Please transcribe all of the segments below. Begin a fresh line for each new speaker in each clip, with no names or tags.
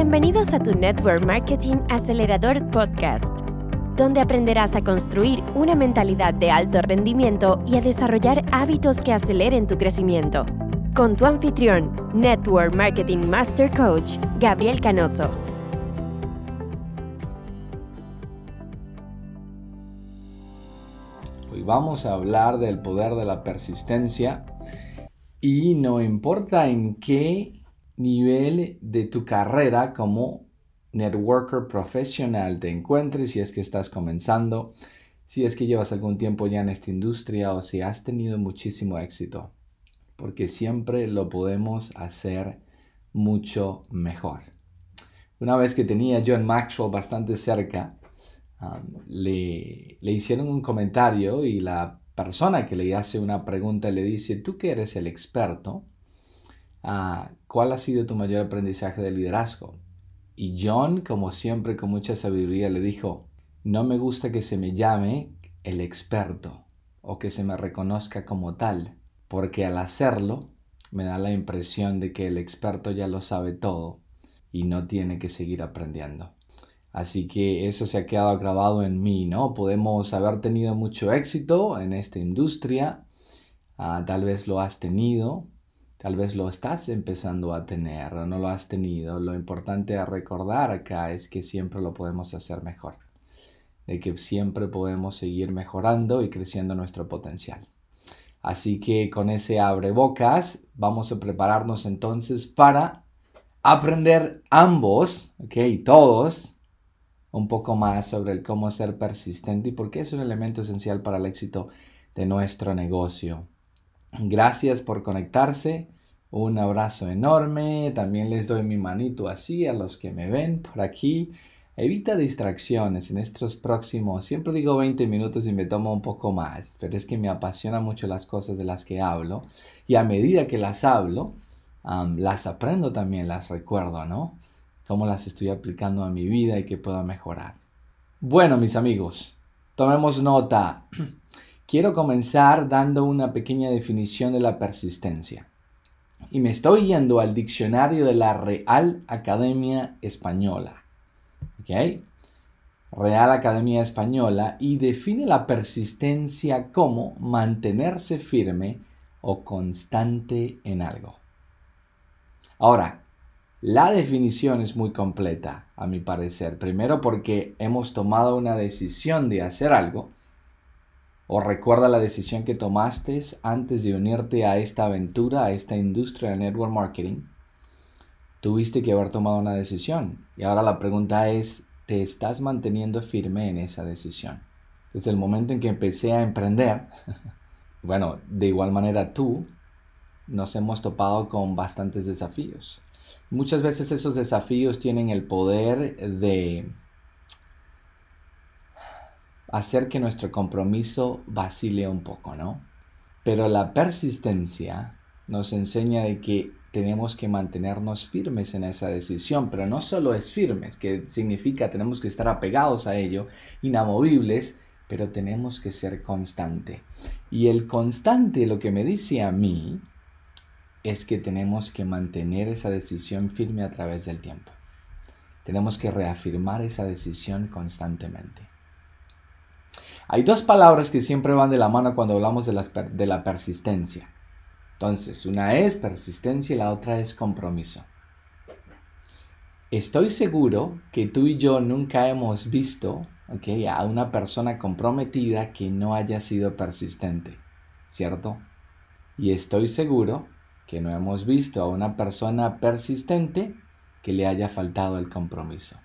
Bienvenidos a tu Network Marketing Acelerador Podcast, donde aprenderás a construir una mentalidad de alto rendimiento y a desarrollar hábitos que aceleren tu crecimiento. Con tu anfitrión, Network Marketing Master Coach, Gabriel Canoso.
Hoy vamos a hablar del poder de la persistencia y no importa en qué nivel de tu carrera como networker profesional te encuentres, si es que estás comenzando, si es que llevas algún tiempo ya en esta industria o si has tenido muchísimo éxito, porque siempre lo podemos hacer mucho mejor. Una vez que tenía John Maxwell bastante cerca, um, le, le hicieron un comentario y la persona que le hace una pregunta le dice, tú que eres el experto, ¿cuál ha sido tu mayor aprendizaje de liderazgo? Y John, como siempre, con mucha sabiduría, le dijo, no me gusta que se me llame el experto o que se me reconozca como tal, porque al hacerlo me da la impresión de que el experto ya lo sabe todo y no tiene que seguir aprendiendo. Así que eso se ha quedado grabado en mí, ¿no? Podemos haber tenido mucho éxito en esta industria, ah, tal vez lo has tenido, Tal vez lo estás empezando a tener o no lo has tenido. Lo importante a recordar acá es que siempre lo podemos hacer mejor. De que siempre podemos seguir mejorando y creciendo nuestro potencial. Así que con ese abre bocas vamos a prepararnos entonces para aprender ambos, ok, todos, un poco más sobre el cómo ser persistente y por qué es un elemento esencial para el éxito de nuestro negocio. Gracias por conectarse. Un abrazo enorme. También les doy mi manito así a los que me ven por aquí. Evita distracciones en estos próximos, siempre digo 20 minutos y me tomo un poco más, pero es que me apasiona mucho las cosas de las que hablo y a medida que las hablo, las aprendo también, las recuerdo, ¿no? Cómo las estoy aplicando a mi vida y que puedo mejorar. Bueno, mis amigos, tomemos nota. Quiero comenzar dando una pequeña definición de la persistencia. Y me estoy yendo al diccionario de la Real Academia Española. ¿Ok? Real Academia Española y define la persistencia como mantenerse firme o constante en algo. Ahora, la definición es muy completa, a mi parecer. Primero porque hemos tomado una decisión de hacer algo o recuerda la decisión que tomaste antes de unirte a esta aventura, a esta industria de network marketing. Tuviste que haber tomado una decisión. Y ahora la pregunta es, ¿te estás manteniendo firme en esa decisión? Desde el momento en que empecé a emprender, bueno, de igual manera tú, nos hemos topado con bastantes desafíos. Muchas veces esos desafíos tienen el poder de hacer que nuestro compromiso vacile un poco, ¿no? Pero la persistencia nos enseña de que tenemos que mantenernos firmes en esa decisión, pero no solo es firmes, que significa tenemos que estar apegados a ello, inamovibles, pero tenemos que ser constante. Y el constante lo que me dice a mí es que tenemos que mantener esa decisión firme a través del tiempo. Tenemos que reafirmar esa decisión constantemente. Hay dos palabras que siempre van de la mano cuando hablamos de, la persistencia. Entonces, una es persistencia y la otra es compromiso. Estoy seguro que tú y yo nunca hemos visto a una persona comprometida que no haya sido persistente, ¿cierto? Y estoy seguro que no hemos visto a una persona persistente que le haya faltado el compromiso.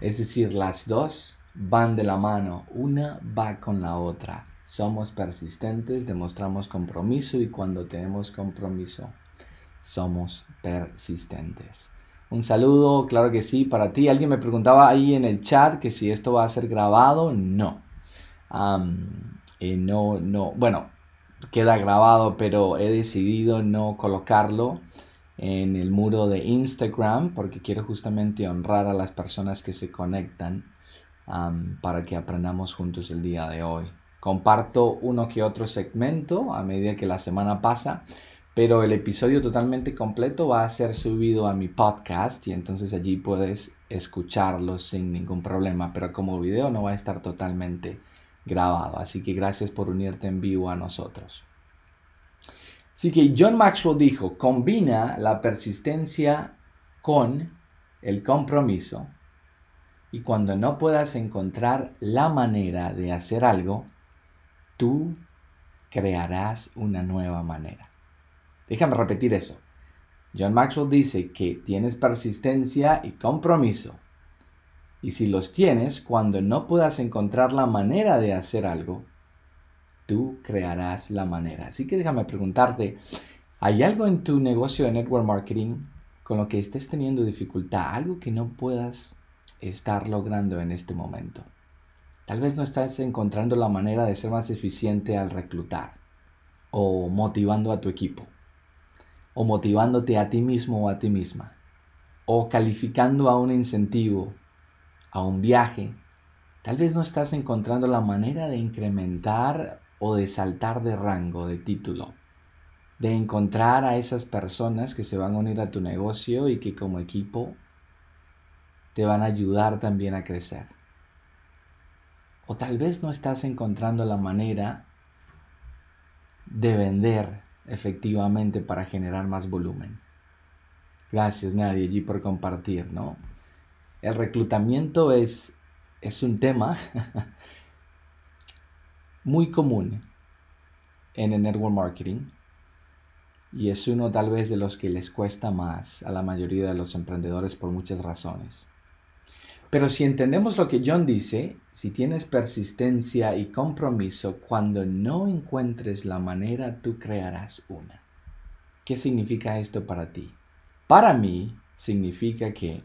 Es decir, las dos van de la mano, una va con la otra. Somos persistentes, demostramos compromiso y cuando tenemos compromiso, somos persistentes. Un saludo, claro que sí, para ti. Alguien me preguntaba ahí en el chat que si esto va a ser grabado. No. Eh, no, no. Bueno, queda grabado, pero he decidido no colocarlo en el muro de Instagram porque quiero justamente honrar a las personas que se conectan para que aprendamos juntos el día de hoy. Comparto uno que otro segmento a medida que la semana pasa, pero el episodio totalmente completo va a ser subido a mi podcast y entonces allí puedes escucharlo sin ningún problema, pero como video no va a estar totalmente grabado. Así que gracias por unirte en vivo a nosotros. Así que John Maxwell dijo, combina la persistencia con el compromiso y cuando no puedas encontrar la manera de hacer algo, tú crearás una nueva manera. Déjame repetir eso. John Maxwell dice que tienes persistencia y compromiso. Y si los tienes, cuando no puedas encontrar la manera de hacer algo, tú crearás la manera. Así que déjame preguntarte, ¿hay algo en tu negocio de network marketing con lo que estés teniendo dificultad? Algo que no puedas estar logrando en este momento. Tal vez no estás encontrando la manera de ser más eficiente al reclutar o motivando a tu equipo o motivándote a ti mismo o a ti misma o calificando a un incentivo, a un viaje. Tal vez no estás encontrando la manera de incrementar o de saltar de rango, de título, de encontrar a esas personas que se van a unir a tu negocio y que como equipo te van a ayudar también a crecer. O tal vez no estás encontrando la manera de vender efectivamente para generar más volumen. Gracias Nadie allí por compartir, ¿no? El reclutamiento es, es un tema muy común en el network marketing y es uno tal vez de los que les cuesta más a la mayoría de los emprendedores por muchas razones. Pero si entendemos lo que John dice, si tienes persistencia y compromiso, cuando no encuentres la manera, tú crearás una. ¿Qué significa esto para ti? Para mí significa que,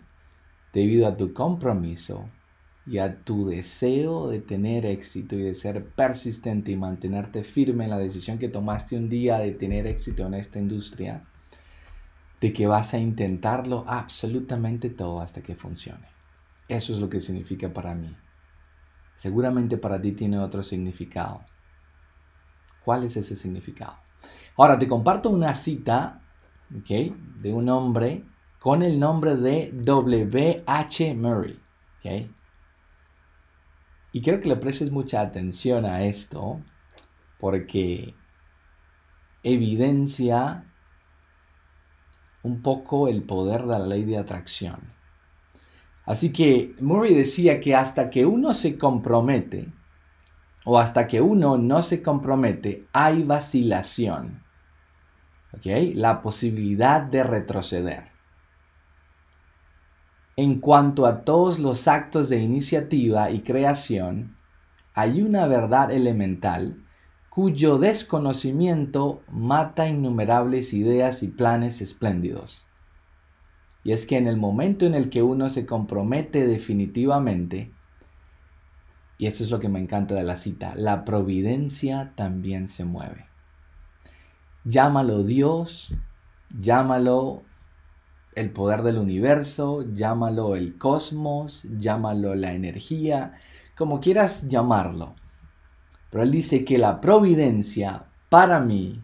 debido a tu compromiso, y a tu deseo de tener éxito y de ser persistente y mantenerte firme en la decisión que tomaste un día de tener éxito en esta industria, de que vas a intentarlo absolutamente todo hasta que funcione. Eso es lo que significa para mí. Seguramente para ti tiene otro significado. ¿Cuál es ese significado? Ahora te comparto una cita de un hombre con el nombre de W.H. Murray. Y quiero que le prestes mucha atención a esto porque evidencia un poco el poder de la ley de atracción. Así que Murray decía que hasta que uno se compromete o hasta que uno no se compromete hay vacilación. La posibilidad de retroceder. En cuanto a todos los actos de iniciativa y creación, hay una verdad elemental cuyo desconocimiento mata innumerables ideas y planes espléndidos. Y es que en el momento en el que uno se compromete definitivamente, y eso es lo que me encanta de la cita, la providencia también se mueve. Llámalo Dios, llámalo el poder del universo, llámalo el cosmos, llámalo la energía, como quieras llamarlo. Pero él dice que la providencia, para mí,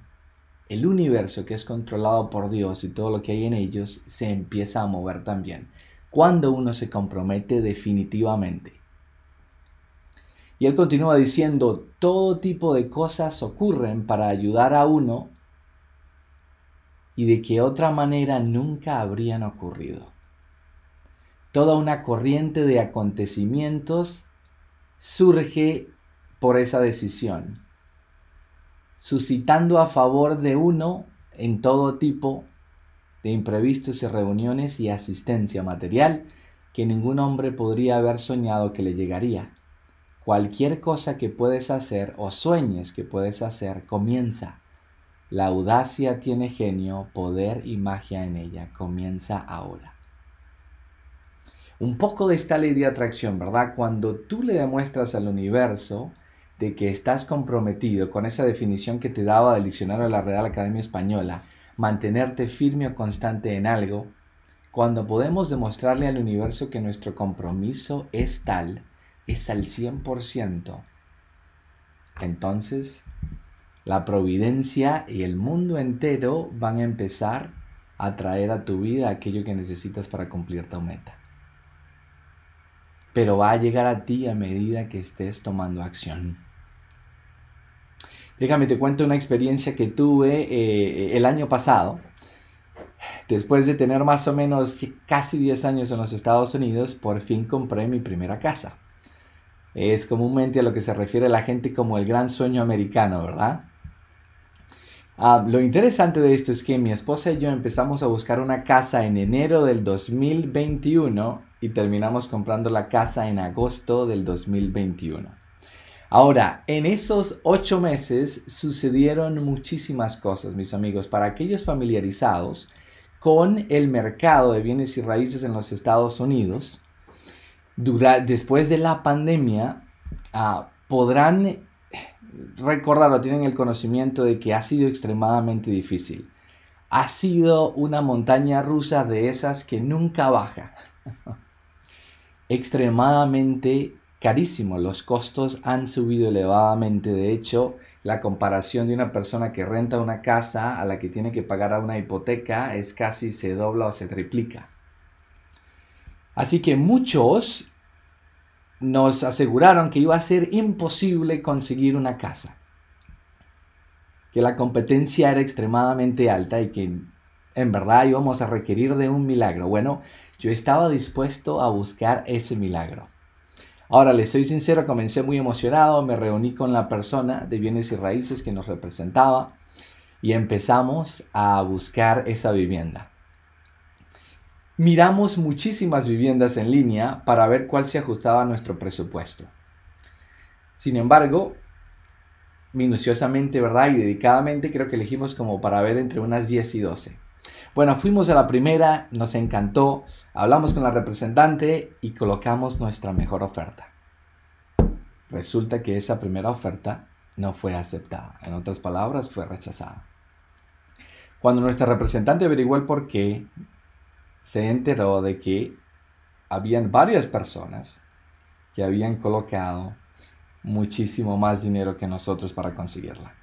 el universo que es controlado por Dios y todo lo que hay en ellos, se empieza a mover también. Cuando uno se compromete definitivamente. Y él continúa diciendo, todo tipo de cosas ocurren para ayudar a uno y de que otra manera nunca habrían ocurrido. Toda una corriente de acontecimientos surge por esa decisión, suscitando a favor de uno en todo tipo de imprevistos y reuniones y asistencia material que ningún hombre podría haber soñado que le llegaría. Cualquier cosa que puedes hacer o sueñes que puedes hacer comienza la audacia tiene genio, poder y magia en ella. Comienza ahora. Un poco de esta ley de atracción, ¿verdad? Cuando tú le demuestras al universo de que estás comprometido con esa definición que te daba del diccionario de la Real Academia Española, mantenerte firme o constante en algo, cuando podemos demostrarle al universo que nuestro compromiso es tal, es al 100%, entonces la providencia y el mundo entero van a empezar a traer a tu vida aquello que necesitas para cumplir tu meta. Pero va a llegar a ti a medida que estés tomando acción. Déjame te cuento una experiencia que tuve eh, el año pasado. Después de tener más o menos casi 10 años en los Estados Unidos, por fin compré mi primera casa. Es comúnmente a lo que se refiere la gente como el gran sueño americano, ¿verdad? Ah, lo interesante de esto es que mi esposa y yo empezamos a buscar una casa en enero del 2021 y terminamos comprando la casa en agosto del 2021. Ahora, en esos ocho meses sucedieron muchísimas cosas, mis amigos. Para aquellos familiarizados con el mercado de bienes y raíces en los Estados Unidos, después de la pandemia, ah, podrán recordar o tienen el conocimiento de que ha sido extremadamente difícil. Ha sido una montaña rusa de esas que nunca baja. extremadamente carísimo. Los costos han subido elevadamente. De hecho, la comparación de una persona que renta una casa a la que tiene que pagar una hipoteca es casi se dobla o se triplica. Así que muchos nos aseguraron que iba a ser imposible conseguir una casa, que la competencia era extremadamente alta y que en verdad íbamos a requerir de un milagro. Bueno, yo estaba dispuesto a buscar ese milagro. Ahora, les soy sincero, comencé muy emocionado, me reuní con la persona de bienes y raíces que nos representaba y empezamos a buscar esa vivienda. Miramos muchísimas viviendas en línea para ver cuál se ajustaba a nuestro presupuesto. Sin embargo, minuciosamente, ¿verdad? Y dedicadamente creo que elegimos como para ver entre unas 10 y 12. Bueno, fuimos a la primera, nos encantó, hablamos con la representante y colocamos nuestra mejor oferta. Resulta que esa primera oferta no fue aceptada. En otras palabras, fue rechazada. Cuando nuestra representante averiguó el por qué, se enteró de que habían varias personas que habían colocado muchísimo más dinero que nosotros para conseguirla.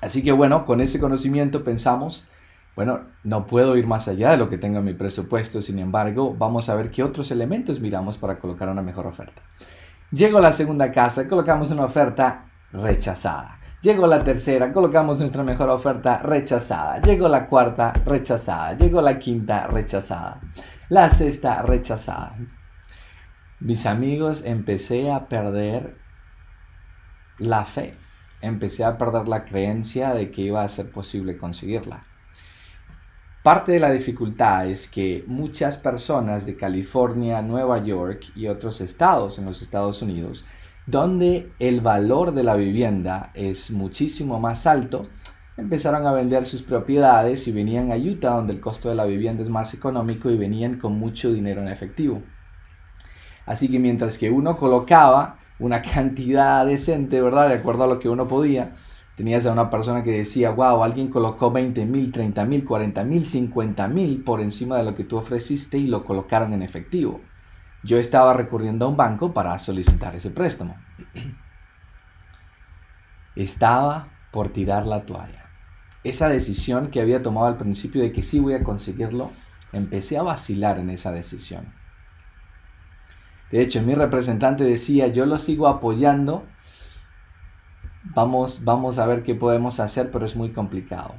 Así que bueno, con ese conocimiento pensamos, bueno, no puedo ir más allá de lo que tengo en mi presupuesto, sin embargo, vamos a ver qué otros elementos miramos para colocar una mejor oferta. Llego a la segunda casa, colocamos una oferta rechazada. Llegó la tercera, colocamos nuestra mejor oferta rechazada. Llegó la cuarta, rechazada. Llegó la quinta, rechazada. La sexta, rechazada. Mis amigos, empecé a perder la fe. Empecé a perder la creencia de que iba a ser posible conseguirla. Parte de la dificultad es que muchas personas de California, Nueva York y otros estados en los Estados Unidos donde el valor de la vivienda es muchísimo más alto, empezaron a vender sus propiedades y venían a Utah donde el costo de la vivienda es más económico y venían con mucho dinero en efectivo. Así que mientras que uno colocaba una cantidad decente, ¿verdad? De acuerdo a lo que uno podía, tenías a una persona que decía, wow, alguien colocó 20 mil, 30 mil, 40 mil, 50 mil por encima de lo que tú ofreciste y lo colocaron en efectivo yo estaba recurriendo a un banco para solicitar ese préstamo. Estaba por tirar la toalla. Esa decisión que había tomado al principio de que sí voy a conseguirlo, empecé a vacilar en esa decisión. De hecho, mi representante decía, yo lo sigo apoyando, vamos, vamos a ver qué podemos hacer, pero es muy complicado.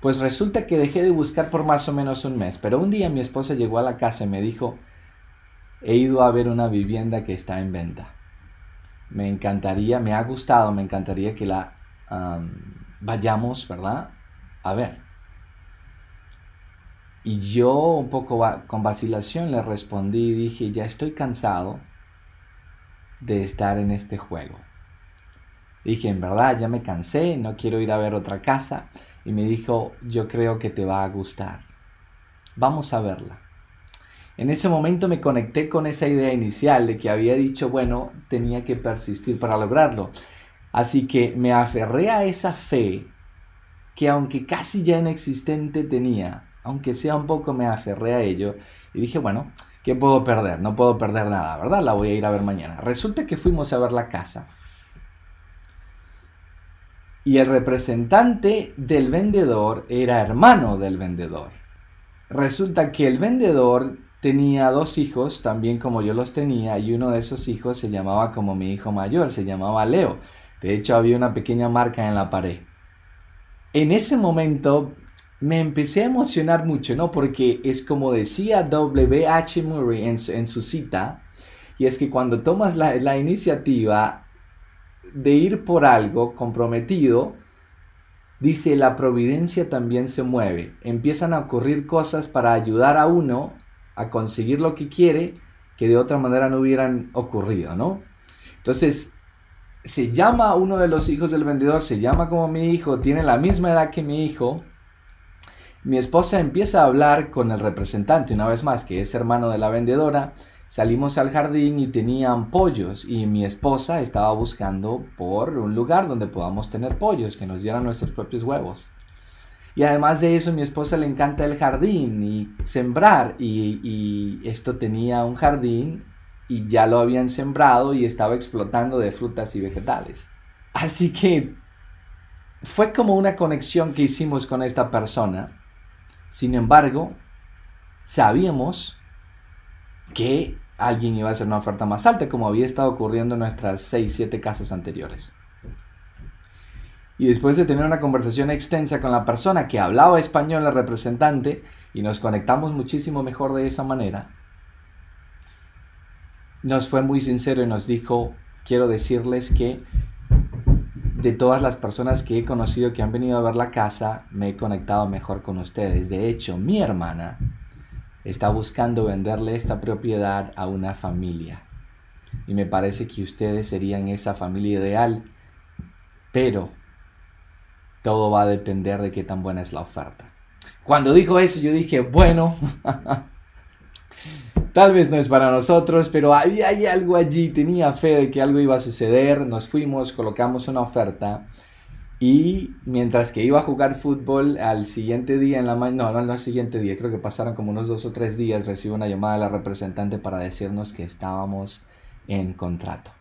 Pues resulta que dejé de buscar por más o menos un mes, pero un día mi esposa llegó a la casa y me dijo, he ido a ver una vivienda que está en venta. Me encantaría, me ha gustado, me encantaría que la vayamos, ¿verdad? A ver. Y yo un poco con vacilación le respondí y dije, ya estoy cansado de estar en este juego. Dije, en verdad, ya me cansé, no quiero ir a ver otra casa. Y me dijo, yo creo que te va a gustar. Vamos a verla. En ese momento me conecté con esa idea inicial de que había dicho, bueno, tenía que persistir para lograrlo. Así que me aferré a esa fe que aunque casi ya inexistente tenía, aunque sea un poco me aferré a ello y dije, bueno, ¿qué puedo perder? No puedo perder nada, ¿verdad? La voy a ir a ver mañana. Resulta que fuimos a ver la casa. Y el representante del vendedor era hermano del vendedor. Resulta que el vendedor tenía dos hijos, también como yo los tenía, y uno de esos hijos se llamaba como mi hijo mayor, se llamaba Leo. De hecho, había una pequeña marca en la pared. En ese momento me empecé a emocionar mucho, ¿no? Porque es como decía W.H. Murray en su, cita, y es que cuando tomas la iniciativa de ir por algo comprometido, dice, la providencia también se mueve. Empiezan a ocurrir cosas para ayudar a uno a conseguir lo que quiere que de otra manera no hubieran ocurrido, ¿no? Entonces, se llama uno de los hijos del vendedor, se llama como mi hijo, tiene la misma edad que mi hijo. Mi esposa empieza a hablar con el representante, una vez más, que es hermano de la vendedora. Salimos al jardín y tenían pollos y mi esposa estaba buscando por un lugar donde podamos tener pollos, que nos dieran nuestros propios huevos. Y además de eso, mi esposa le encanta el jardín y sembrar. Y, esto tenía un jardín y ya lo habían sembrado y estaba explotando de frutas y vegetales. Así que fue como una conexión que hicimos con esta persona. Sin embargo, sabíamos que alguien iba a hacer una oferta más alta, como había estado ocurriendo en nuestras 6, 7 casas anteriores. Y después de tener una conversación extensa con la persona que hablaba español, la representante, y nos conectamos muchísimo mejor de esa manera, nos fue muy sincero y nos dijo, quiero decirles que de todas las personas que he conocido que han venido a ver la casa, me he conectado mejor con ustedes. De hecho, mi hermana está buscando venderle esta propiedad a una familia. Y me parece que ustedes serían esa familia ideal. Pero todo va a depender de qué tan buena es la oferta. Cuando dijo eso, yo dije, bueno, tal vez no es para nosotros, pero había algo allí, tenía fe de que algo iba a suceder. Nos fuimos, colocamos una oferta. Y mientras que iba a jugar fútbol al siguiente día en la mañana, no, no al siguiente día, creo que pasaron como unos dos o tres días, recibo una llamada de la representante para decirnos que estábamos en contrato.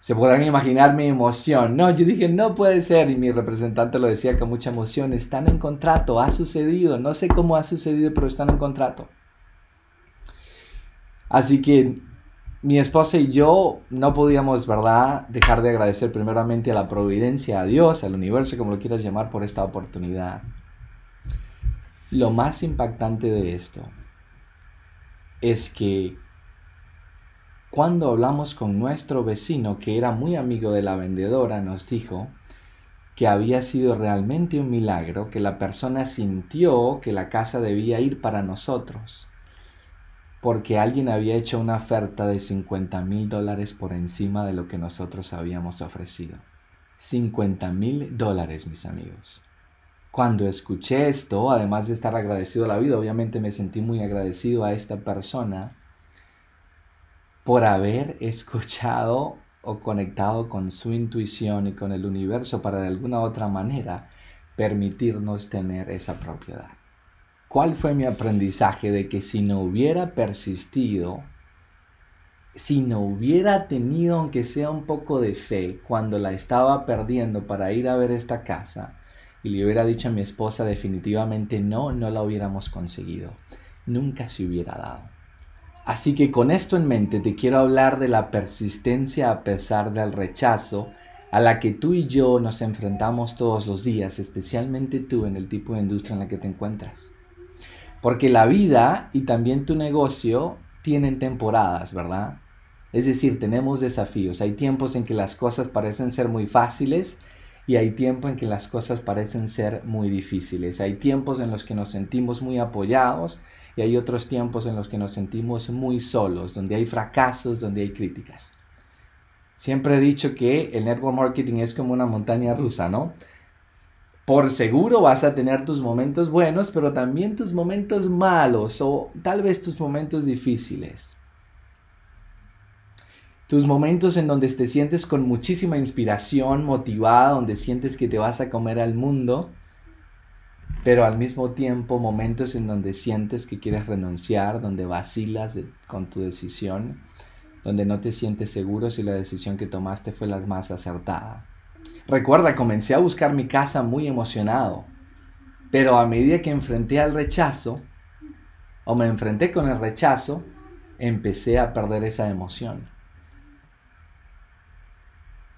Se podrán imaginar mi emoción. No, yo dije, no puede ser. Y mi representante lo decía con mucha emoción. Están en contrato, ha sucedido. No sé cómo ha sucedido, pero están en contrato. Así que mi esposa y yo no podíamos, ¿verdad?, dejar de agradecer primeramente a la providencia, a Dios, al universo, como lo quieras llamar, por esta oportunidad. Lo más impactante de esto es que cuando hablamos con nuestro vecino, que era muy amigo de la vendedora, nos dijo que había sido realmente un milagro, que la persona sintió que la casa debía ir para nosotros, porque alguien había hecho una oferta de 50 mil dólares por encima de lo que nosotros habíamos ofrecido. 50 mil dólares, mis amigos. Cuando escuché esto, además de estar agradecido a la vida, obviamente me sentí muy agradecido a esta persona por haber escuchado o conectado con su intuición y con el universo para de alguna otra manera permitirnos tener esa propiedad. ¿Cuál fue mi aprendizaje de que si no hubiera persistido, si no hubiera tenido aunque sea un poco de fe cuando la estaba perdiendo para ir a ver esta casa y le hubiera dicho a mi esposa definitivamente no, no la hubiéramos conseguido. Nunca se hubiera dado. Así que con esto en mente te quiero hablar de la persistencia a pesar del rechazo a la que tú y yo nos enfrentamos todos los días, especialmente tú en el tipo de industria en la que te encuentras. Porque la vida y también tu negocio tienen temporadas, ¿verdad? Es decir, tenemos desafíos. Hay tiempos en que las cosas parecen ser muy fáciles y hay tiempo en que las cosas parecen ser muy difíciles. Hay tiempos en los que nos sentimos muy apoyados y hay otros tiempos en los que nos sentimos muy solos, donde hay fracasos, donde hay críticas. Siempre he dicho que el network marketing es como una montaña rusa, ¿no? Por seguro vas a tener tus momentos buenos, pero también tus momentos malos o tal vez tus momentos difíciles tus momentos en donde te sientes con muchísima inspiración, motivada, donde sientes que te vas a comer al mundo, pero al mismo tiempo momentos en donde sientes que quieres renunciar, donde vacilas con tu decisión, donde no te sientes seguro si la decisión que tomaste fue la más acertada. Recuerda, comencé a buscar mi casa muy emocionado, pero a medida que enfrenté al rechazo, o me enfrenté con el rechazo, empecé a perder esa emoción.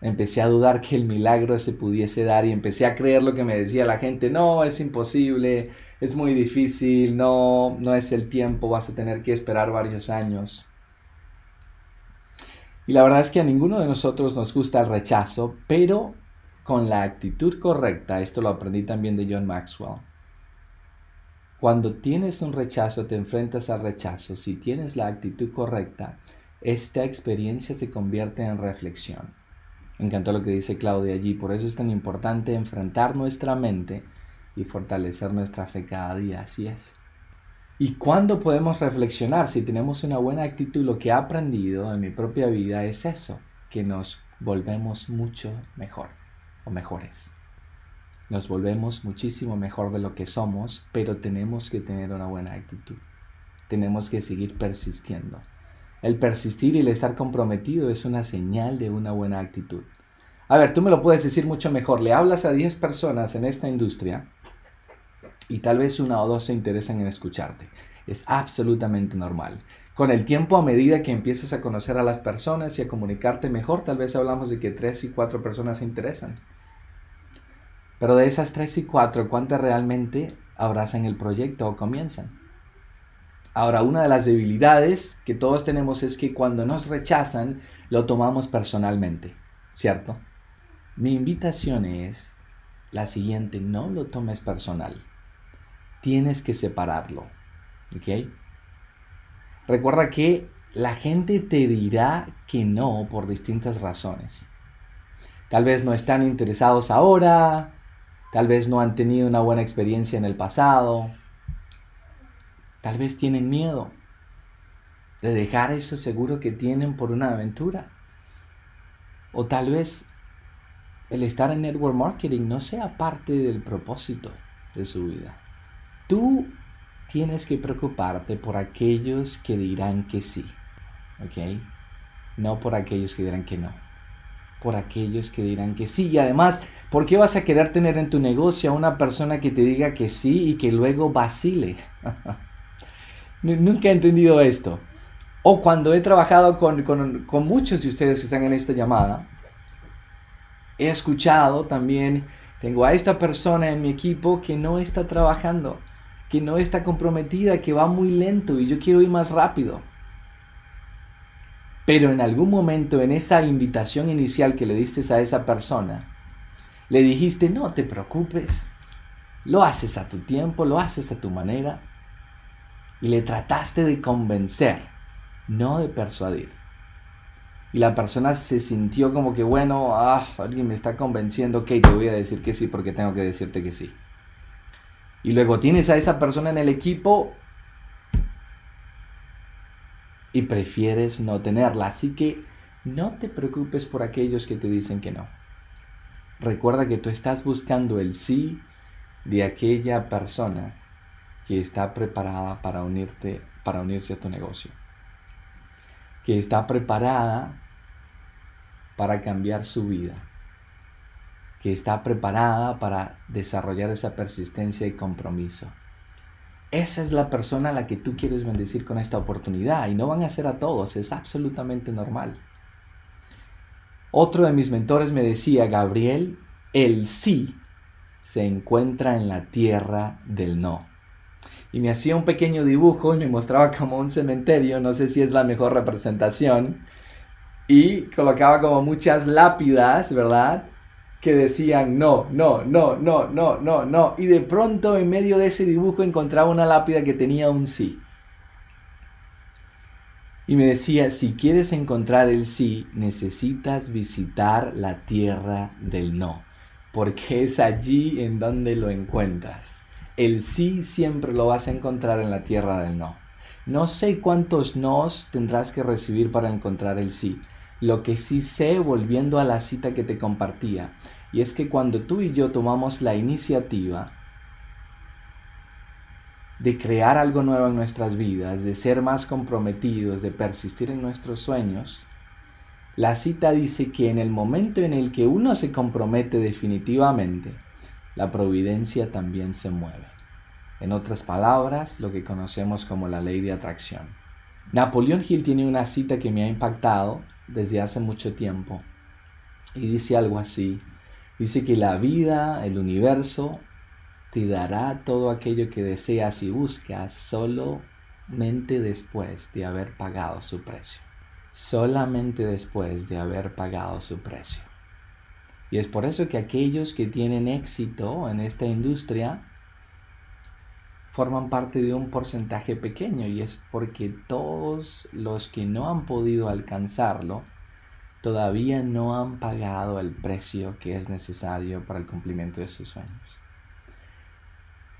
Empecé a dudar que el milagro se pudiese dar y empecé a creer lo que me decía la gente, no, es imposible, es muy difícil, no, no es el tiempo, vas a tener que esperar varios años. Y la verdad es que a ninguno de nosotros nos gusta el rechazo, pero con la actitud correcta, esto lo aprendí también de John Maxwell. Cuando tienes un rechazo, te enfrentas al rechazo. Si tienes la actitud correcta, esta experiencia se convierte en reflexión. Me encantó lo que dice Claudia allí. Por eso es tan importante enfrentar nuestra mente y fortalecer nuestra fe cada día. Así es. ¿Y cuándo podemos reflexionar? Si tenemos una buena actitud, lo que he aprendido en mi propia vida es eso, que nos volvemos mucho mejor o mejores. Nos volvemos muchísimo mejor de lo que somos, pero tenemos que tener una buena actitud. Tenemos que seguir persistiendo. El persistir y el estar comprometido es una señal de una buena actitud. A ver, tú me lo puedes decir mucho mejor. Le hablas a 10 personas en esta industria y tal vez una o dos se interesan en escucharte. Es absolutamente normal. Con el tiempo, a medida que empieces a conocer a las personas y a comunicarte mejor, tal vez hablamos de que tres y cuatro personas se interesan. Pero de esas tres y cuatro, ¿cuántas realmente abrazan el proyecto o comienzan? Ahora, una de las debilidades que todos tenemos es que cuando nos rechazan, lo tomamos personalmente, ¿cierto? Mi invitación es la siguiente, no lo tomes personal tienes que separarlo. ¿Ok? Recuerda que la gente te dirá que no por distintas razones. Tal vez no están interesados ahora, tal vez no han tenido una buena experiencia en el pasado, tal vez tienen miedo de dejar eso seguro que tienen por una aventura. O tal vez el estar en network marketing no sea parte del propósito de su vida. Tú tienes que preocuparte por aquellos que dirán que sí, ¿ok? No por aquellos que dirán que no. Por aquellos que dirán que sí. Y además, ¿por qué vas a querer tener en tu negocio a una persona que te diga que sí y que luego vacile? Nunca he entendido esto. O cuando he trabajado con, con muchos de ustedes que están en esta llamada, he escuchado también, tengo a esta persona en mi equipo que no está trabajando que no está comprometida, que va muy lento y yo quiero ir más rápido. Pero en algún momento, en esa invitación inicial que le diste a esa persona, le dijiste, no te preocupes, lo haces a tu tiempo, lo haces a tu manera, y le trataste de convencer, no de persuadir. Y la persona se sintió como que, bueno, ah, alguien me está convenciendo, ok, te voy a decir que sí porque tengo que decirte que sí y luego tienes a esa persona en el equipo y prefieres no tenerla. Así que no te preocupes por aquellos que te dicen que no. Recuerda que tú estás buscando el sí de aquella persona que está preparada para unirte, para unirse a tu negocio. Que está preparada para cambiar su vida que está preparada para desarrollar esa persistencia y compromiso. Esa es la persona a la que tú quieres bendecir con esta oportunidad y no van a ser a todos, es absolutamente normal. Otro de mis mentores me decía, Gabriel, el sí se encuentra en la tierra del no. Y me hacía un pequeño dibujo y me mostraba como un cementerio, no sé si es la mejor representación, y colocaba como muchas lápidas, ¿verdad? Que decían no, no, no, no, no, no, no. Y de pronto en medio de ese dibujo encontraba una lápida que tenía un sí. Y me decía, si quieres encontrar el sí, necesitas visitar la tierra del no, porque es allí en donde lo encuentras. El sí siempre lo vas a encontrar en la tierra del no. No sé cuántos nos tendrás que recibir para encontrar el sí, lo que sí sé, volviendo a la cita que te compartía, y es que cuando tú y yo tomamos la iniciativa de crear algo nuevo en nuestras vidas, de ser más comprometidos, de persistir en nuestros sueños, La cita dice que en el momento en el que uno se compromete definitivamente, la providencia también se mueve. En otras palabras, lo que conocemos como la ley de atracción. Napoleón Hill tiene una cita que me ha impactado desde hace mucho tiempo y dice algo así. Dice que la vida, el universo, te dará todo aquello que deseas y buscas solamente después de haber pagado su precio. Solamente después de haber pagado su precio. Y es por eso que aquellos que tienen éxito en esta industria forman parte de un porcentaje pequeño y es porque todos los que no han podido alcanzarlo todavía no han pagado el precio que es necesario para el cumplimiento de sus sueños.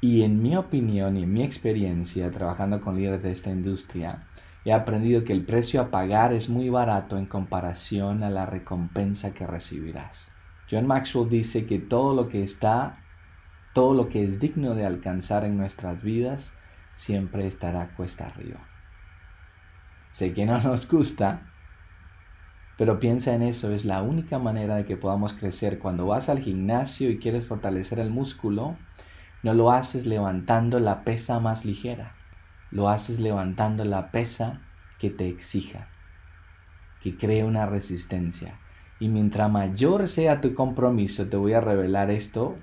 Y en mi opinión y en mi experiencia trabajando con líderes de esta industria, he aprendido que el precio a pagar es muy barato en comparación a la recompensa que recibirás. John Maxwell dice que todo lo que está, todo lo que es digno de alcanzar en nuestras vidas, siempre estará cuesta arriba. Sé que no nos gusta, pero piensa en eso, es la única manera de que podamos crecer. Cuando vas al gimnasio y quieres fortalecer el músculo, no lo haces levantando la pesa más ligera, lo haces levantando la pesa que te exija, que cree una resistencia, y mientras mayor sea tu compromiso, te voy a revelar esto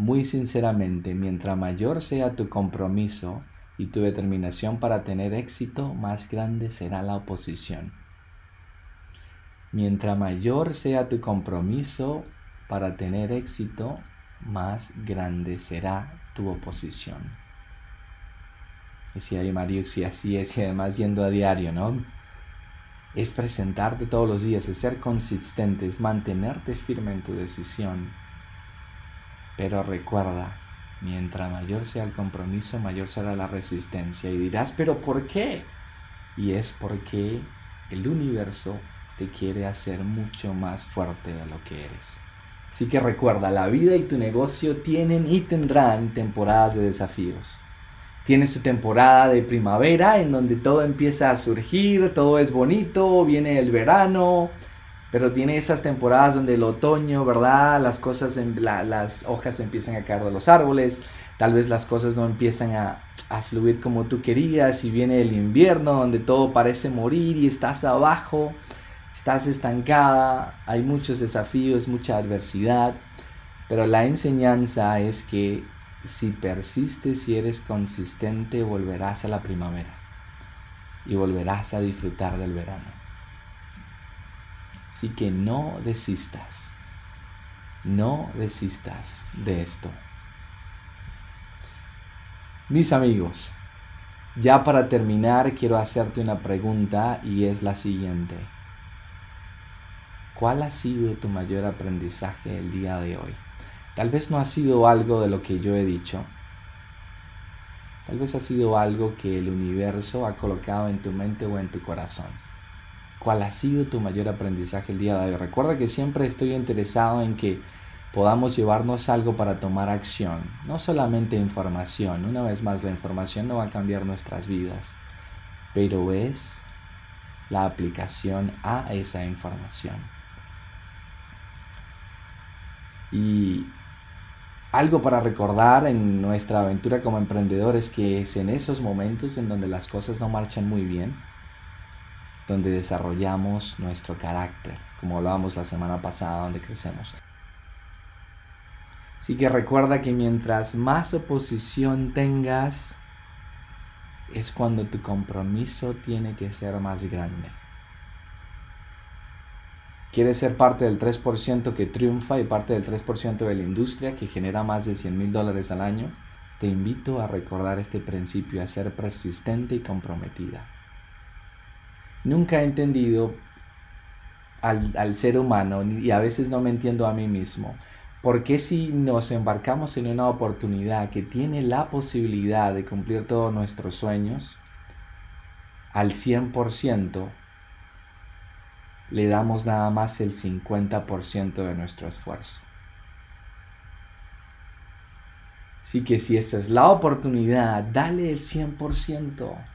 muy sinceramente, mientras mayor sea tu compromiso y tu determinación para tener éxito, más grande será la oposición. Mientras mayor sea tu compromiso para tener éxito, más grande será tu oposición. Y si hay Mario, si así es, y además yendo a diario, ¿no? es presentarte todos los días, es ser consistente, es mantenerte firme en tu decisión. Pero recuerda, mientras mayor sea el compromiso, mayor será la resistencia. Y dirás, pero ¿por qué? Y es porque el universo te quiere hacer mucho más fuerte de lo que eres. Así que recuerda, la vida y tu negocio tienen y tendrán temporadas de desafíos tiene su temporada de primavera en donde todo empieza a surgir, todo es bonito, viene el verano, pero tiene esas temporadas donde el otoño, ¿verdad? Las cosas, en, las hojas empiezan a caer de los árboles, tal vez las cosas no empiezan a, a fluir como tú querías y viene el invierno donde todo parece morir y estás abajo, estás estancada, hay muchos desafíos, mucha adversidad, pero la enseñanza es que si persistes y eres consistente, volverás a la primavera y volverás a disfrutar del verano. Así que no desistas, no desistas de esto. Mis amigos, ya para terminar quiero hacerte una pregunta y es la siguiente. ¿Cuál ha sido tu mayor aprendizaje el día de hoy? Tal vez no ha sido algo de lo que yo he dicho. Tal vez ha sido algo que el universo ha colocado en tu mente o en tu corazón. ¿Cuál ha sido tu mayor aprendizaje el día de hoy? Recuerda que siempre estoy interesado en que podamos llevarnos algo para tomar acción, no solamente información. Una vez más, la información no va a cambiar nuestras vidas, pero es la aplicación a esa información. Y algo para recordar en nuestra aventura como emprendedores que es en esos momentos en donde las cosas no marchan muy bien, donde desarrollamos nuestro carácter, como hablábamos la semana pasada, donde crecemos. Así que recuerda que mientras más oposición tengas, es cuando tu compromiso tiene que ser más grande. ¿Quieres ser parte del 3% que triunfa y parte del 3% de la industria que genera más de 100 mil dólares al año? Te invito a recordar este principio, a ser persistente y comprometida. Nunca he entendido al, al ser humano y a veces no me entiendo a mí mismo. ¿Por qué si nos embarcamos en una oportunidad que tiene la posibilidad de cumplir todos nuestros sueños al 100%, le damos nada más el 50% de nuestro esfuerzo. Así que si esa es la oportunidad, dale el 100%.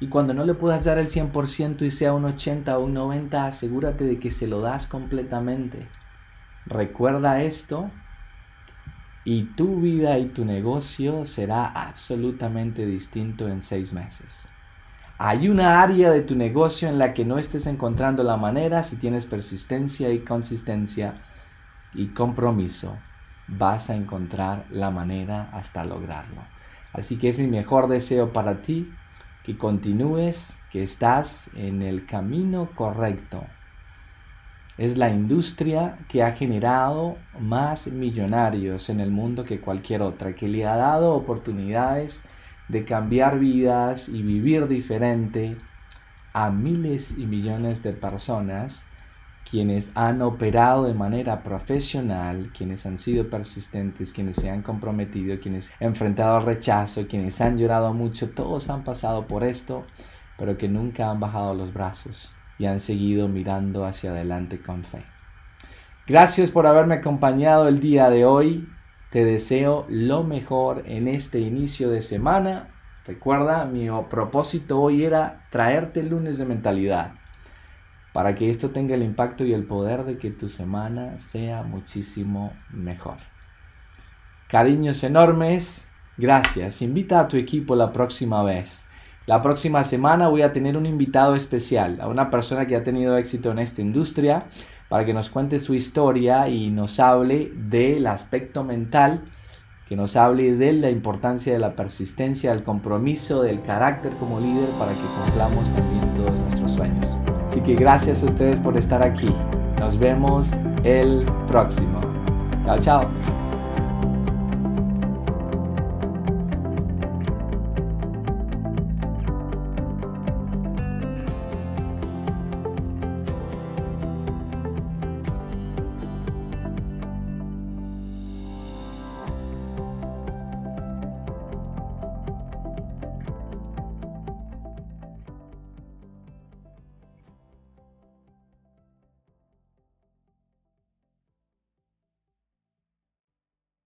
Y cuando no le puedas dar el 100% y sea un 80 o un 90, asegúrate de que se lo das completamente. Recuerda esto y tu vida y tu negocio será absolutamente distinto en seis meses. Hay una área de tu negocio en la que no estés encontrando la manera, si tienes persistencia y consistencia y compromiso, vas a encontrar la manera hasta lograrlo. Así que es mi mejor deseo para ti que continúes, que estás en el camino correcto. Es la industria que ha generado más millonarios en el mundo que cualquier otra, que le ha dado oportunidades de cambiar vidas y vivir diferente a miles y millones de personas quienes han operado de manera profesional, quienes han sido persistentes, quienes se han comprometido, quienes han enfrentado al rechazo, quienes han llorado mucho, todos han pasado por esto, pero que nunca han bajado los brazos y han seguido mirando hacia adelante con fe. Gracias por haberme acompañado el día de hoy. Te deseo lo mejor en este inicio de semana. Recuerda, mi propósito hoy era traerte el lunes de mentalidad para que esto tenga el impacto y el poder de que tu semana sea muchísimo mejor. Cariños enormes, gracias. Invita a tu equipo la próxima vez. La próxima semana voy a tener un invitado especial, a una persona que ha tenido éxito en esta industria, para que nos cuente su historia y nos hable del aspecto mental, que nos hable de la importancia de la persistencia, del compromiso, del carácter como líder para que cumplamos también todos nuestros sueños. Así que gracias a ustedes por estar aquí. Nos vemos el próximo. Chao, chao.